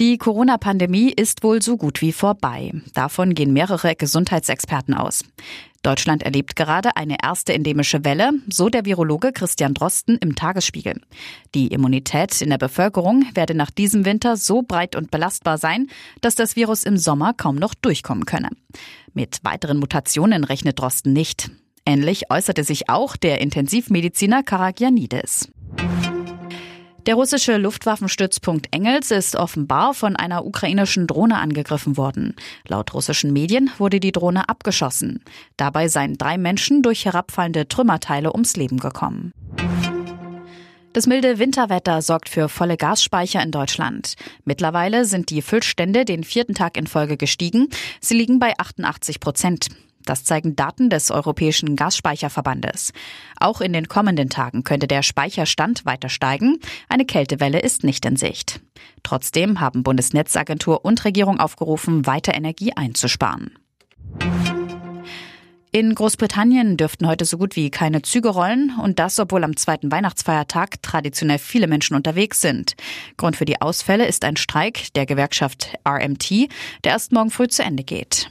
Die Corona-Pandemie ist wohl so gut wie vorbei. Davon gehen mehrere Gesundheitsexperten aus. Deutschland erlebt gerade eine erste endemische Welle, so der Virologe Christian Drosten im Tagesspiegel. Die Immunität in der Bevölkerung werde nach diesem Winter so breit und belastbar sein, dass das Virus im Sommer kaum noch durchkommen könne. Mit weiteren Mutationen rechnet Drosten nicht. Ähnlich äußerte sich auch der Intensivmediziner Karagianidis. Der russische Luftwaffenstützpunkt Engels ist offenbar von einer ukrainischen Drohne angegriffen worden. Laut russischen Medien wurde die Drohne abgeschossen. Dabei seien drei Menschen durch herabfallende Trümmerteile ums Leben gekommen. Das milde Winterwetter sorgt für volle Gasspeicher in Deutschland. Mittlerweile sind die Füllstände den vierten Tag in Folge gestiegen. Sie liegen bei 88 Prozent. Das zeigen Daten des Europäischen Gasspeicherverbandes. Auch in den kommenden Tagen könnte der Speicherstand weiter steigen. Eine Kältewelle ist nicht in Sicht. Trotzdem haben Bundesnetzagentur und Regierung aufgerufen, weiter Energie einzusparen. In Großbritannien dürften heute so gut wie keine Züge rollen und das, obwohl am zweiten Weihnachtsfeiertag traditionell viele Menschen unterwegs sind. Grund für die Ausfälle ist ein Streik der Gewerkschaft RMT, der erst morgen früh zu Ende geht.